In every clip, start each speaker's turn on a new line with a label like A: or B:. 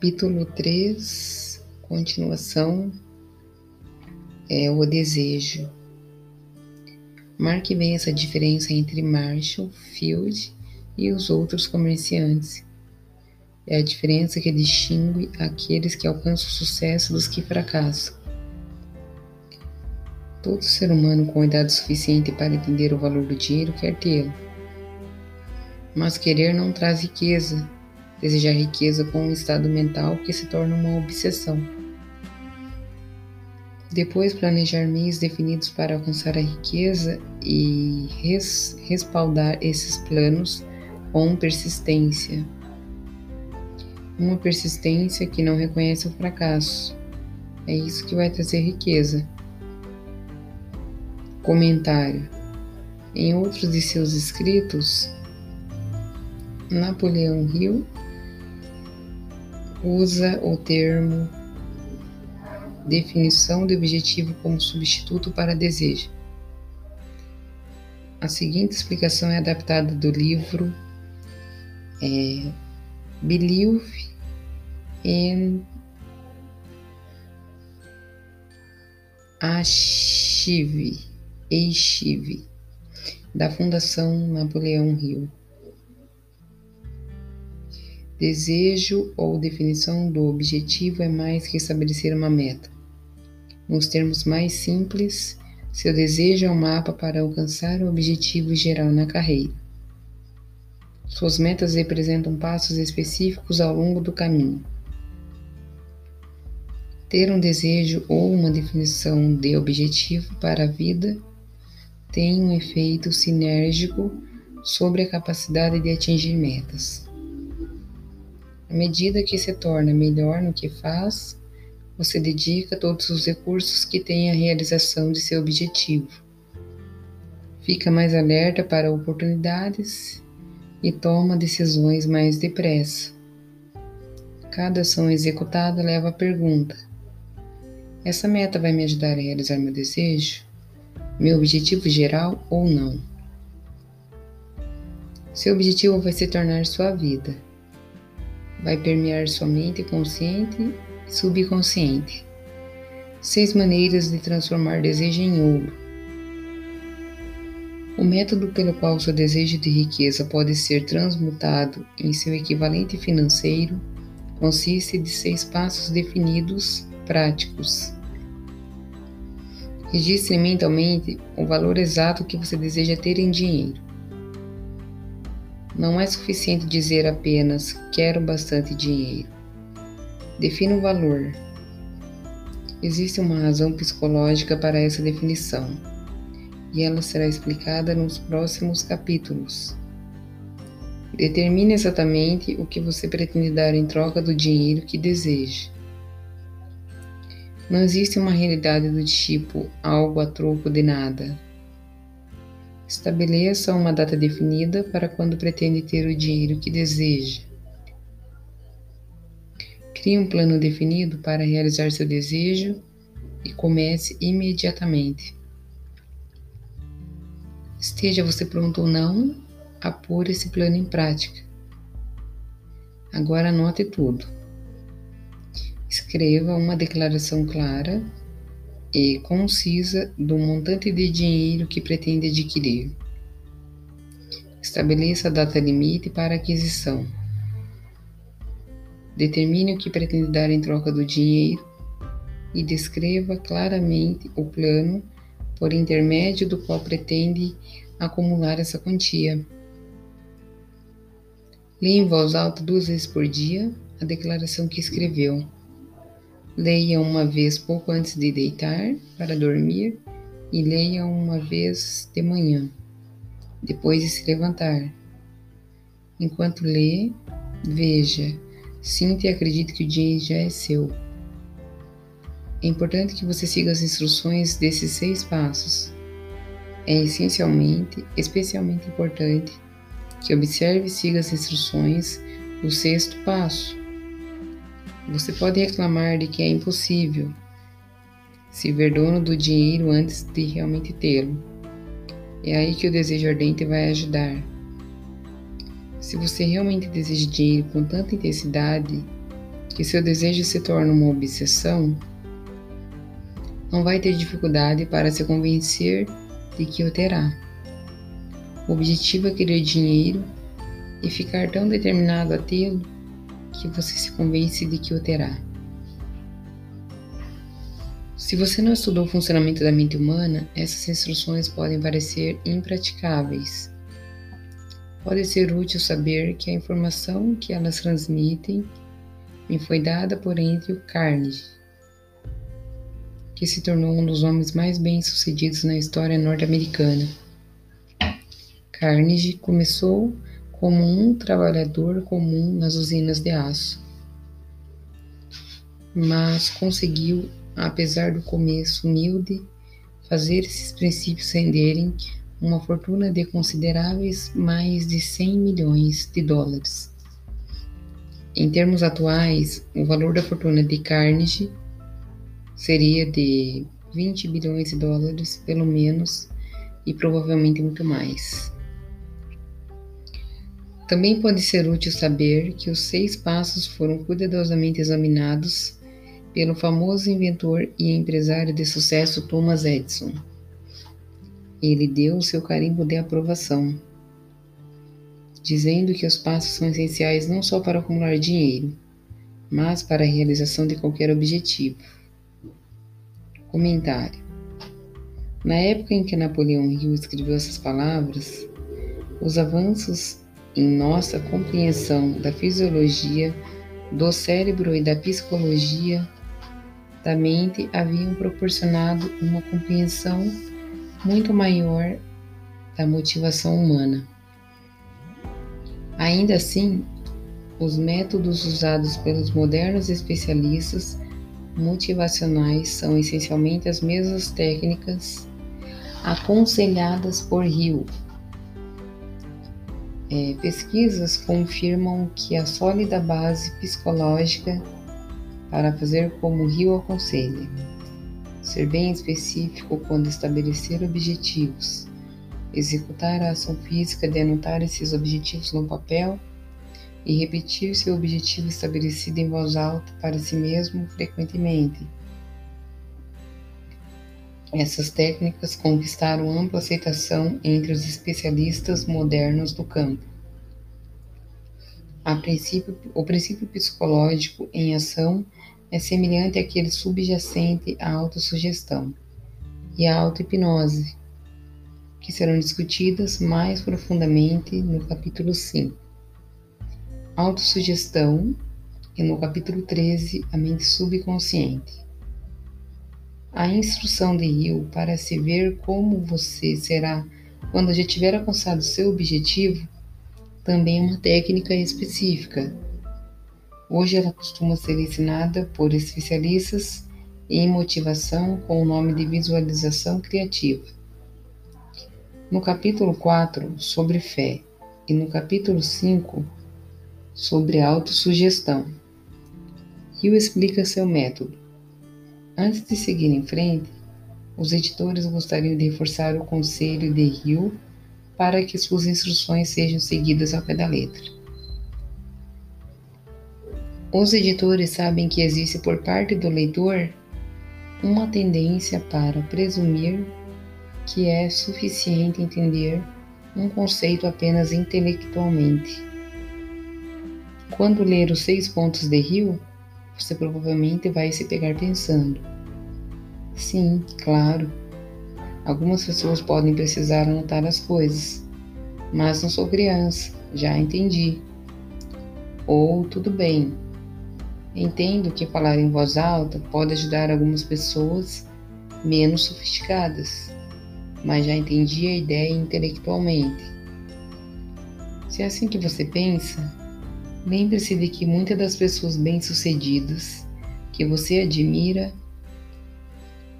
A: Capítulo 3, continuação, é o desejo. Marque bem essa diferença entre Marshall, Field e os outros comerciantes. É a diferença que distingue aqueles que alcançam sucesso dos que fracassam. Todo ser humano com idade suficiente para entender o valor do dinheiro quer tê-lo. Mas querer não traz riqueza, desejar riqueza com um estado mental que se torna uma obsessão. Depois, planejar meios definidos para alcançar a riqueza e res respaldar esses planos com persistência. Uma persistência que não reconhece o fracasso. É isso que vai trazer riqueza. Comentário: Em outros de seus escritos, Napoleão Hill usa o termo definição de objetivo como substituto para desejo. A seguinte explicação é adaptada do livro é, Believe in Achieve, Achieve da Fundação Napoleão Hill. Desejo ou definição do objetivo é mais que estabelecer uma meta. Nos termos mais simples, seu desejo é um mapa para alcançar o objetivo geral na carreira. Suas metas representam passos específicos ao longo do caminho. Ter um desejo ou uma definição de objetivo para a vida tem um efeito sinérgico sobre a capacidade de atingir metas. À medida que se torna melhor no que faz, você dedica todos os recursos que tem à realização de seu objetivo. Fica mais alerta para oportunidades e toma decisões mais depressa. Cada ação executada leva à pergunta: essa meta vai me ajudar a realizar meu desejo, meu objetivo geral ou não? Seu objetivo vai se tornar sua vida vai permear sua mente consciente e subconsciente. Seis maneiras de transformar desejo em ouro. O método pelo qual seu desejo de riqueza pode ser transmutado em seu equivalente financeiro consiste de seis passos definidos, práticos. Registre mentalmente o valor exato que você deseja ter em dinheiro. Não é suficiente dizer apenas quero bastante dinheiro. Defina o valor. Existe uma razão psicológica para essa definição, e ela será explicada nos próximos capítulos. Determine exatamente o que você pretende dar em troca do dinheiro que deseja. Não existe uma realidade do tipo algo a troco de nada. Estabeleça uma data definida para quando pretende ter o dinheiro que deseja. Crie um plano definido para realizar seu desejo e comece imediatamente. Esteja você pronto ou não a pôr esse plano em prática. Agora anote tudo. Escreva uma declaração clara e concisa do montante de dinheiro que pretende adquirir. Estabeleça a data limite para aquisição. Determine o que pretende dar em troca do dinheiro e descreva claramente o plano por intermédio do qual pretende acumular essa quantia. Leia em voz alta duas vezes por dia a declaração que escreveu. Leia uma vez pouco antes de deitar para dormir e leia uma vez de manhã, depois de se levantar. Enquanto lê, veja, sinta e acredite que o dia já é seu. É importante que você siga as instruções desses seis passos. É essencialmente, especialmente importante que observe e siga as instruções do sexto passo você pode reclamar de que é impossível se ver dono do dinheiro antes de realmente tê-lo. É aí que o desejo ardente vai ajudar. Se você realmente deseja dinheiro com tanta intensidade que seu desejo se torna uma obsessão, não vai ter dificuldade para se convencer de que o terá. O objetivo é querer dinheiro e ficar tão determinado a tê-lo que você se convence de que o terá. Se você não estudou o funcionamento da mente humana, essas instruções podem parecer impraticáveis. Pode ser útil saber que a informação que elas transmitem me foi dada por Andrew Carnegie, que se tornou um dos homens mais bem-sucedidos na história norte-americana. Carnegie começou como um trabalhador comum nas usinas de aço, mas conseguiu, apesar do começo humilde, fazer esses princípios renderem uma fortuna de consideráveis mais de 100 milhões de dólares. Em termos atuais, o valor da fortuna de Carnegie seria de 20 bilhões de dólares, pelo menos, e provavelmente muito mais. Também pode ser útil saber que os seis passos foram cuidadosamente examinados pelo famoso inventor e empresário de sucesso Thomas Edison. Ele deu o seu carimbo de aprovação, dizendo que os passos são essenciais não só para acumular dinheiro, mas para a realização de qualquer objetivo. Comentário: Na época em que Napoleão Hill escreveu essas palavras, os avanços em nossa compreensão da fisiologia, do cérebro e da psicologia da mente haviam proporcionado uma compreensão muito maior da motivação humana. Ainda assim, os métodos usados pelos modernos especialistas motivacionais são essencialmente as mesmas técnicas aconselhadas por Hill é, pesquisas confirmam que a sólida base psicológica para fazer como o Rio aconselha, ser bem específico quando estabelecer objetivos, executar a ação física de anotar esses objetivos no papel e repetir seu objetivo estabelecido em voz alta para si mesmo frequentemente. Essas técnicas conquistaram ampla aceitação entre os especialistas modernos do campo. Princípio, o princípio psicológico em ação é semelhante àquele subjacente à autossugestão e à auto-hipnose, que serão discutidas mais profundamente no capítulo 5. Autossugestão e no capítulo 13, a mente subconsciente. A instrução de Rio para se ver como você será quando já tiver alcançado seu objetivo também é uma técnica específica. Hoje ela costuma ser ensinada por especialistas em motivação com o nome de visualização criativa. No capítulo 4, sobre fé, e no capítulo 5, sobre autossugestão, Rio explica seu método. Antes de seguir em frente, os editores gostariam de reforçar o conselho de Hill para que suas instruções sejam seguidas ao pé da letra. Os editores sabem que existe por parte do leitor uma tendência para presumir que é suficiente entender um conceito apenas intelectualmente. Quando ler os seis pontos de Hill, você provavelmente vai se pegar pensando: sim, claro, algumas pessoas podem precisar anotar as coisas, mas não sou criança, já entendi. Ou tudo bem, entendo que falar em voz alta pode ajudar algumas pessoas menos sofisticadas, mas já entendi a ideia intelectualmente. Se é assim que você pensa, Lembre-se de que muitas das pessoas bem-sucedidas que você admira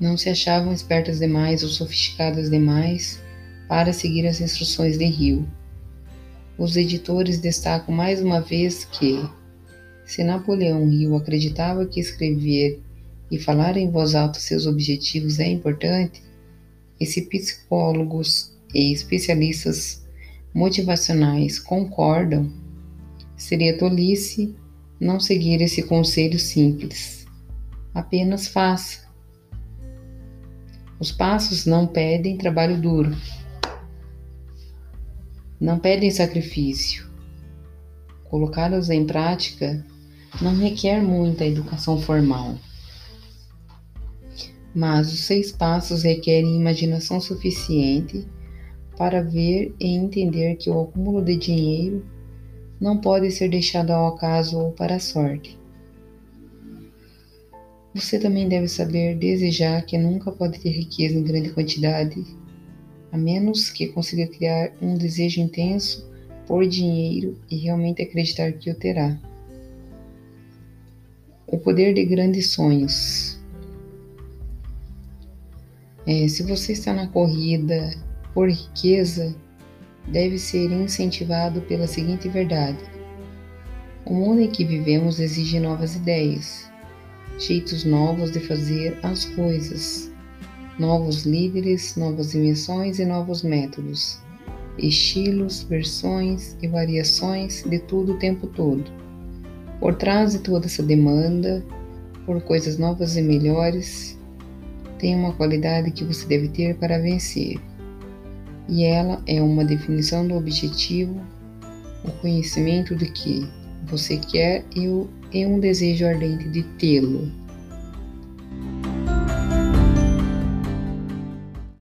A: não se achavam espertas demais ou sofisticadas demais para seguir as instruções de Rio. Os editores destacam mais uma vez que, se Napoleão Rio acreditava que escrever e falar em voz alta seus objetivos é importante, e se psicólogos e especialistas motivacionais concordam, Seria tolice não seguir esse conselho simples. Apenas faça. Os passos não pedem trabalho duro, não pedem sacrifício. Colocá-los em prática não requer muita educação formal. Mas os seis passos requerem imaginação suficiente para ver e entender que o acúmulo de dinheiro não pode ser deixado ao acaso ou para a sorte. Você também deve saber desejar que nunca pode ter riqueza em grande quantidade, a menos que consiga criar um desejo intenso por dinheiro e realmente acreditar que o terá. O poder de grandes sonhos. É, se você está na corrida por riqueza, deve ser incentivado pela seguinte verdade: o mundo em que vivemos exige novas ideias, jeitos novos de fazer as coisas, novos líderes, novas invenções e novos métodos, estilos, versões e variações de tudo o tempo todo. Por trás de toda essa demanda por coisas novas e melhores, tem uma qualidade que você deve ter para vencer. E ela é uma definição do objetivo, o conhecimento de que você quer e, um desejo ardente de tê-lo.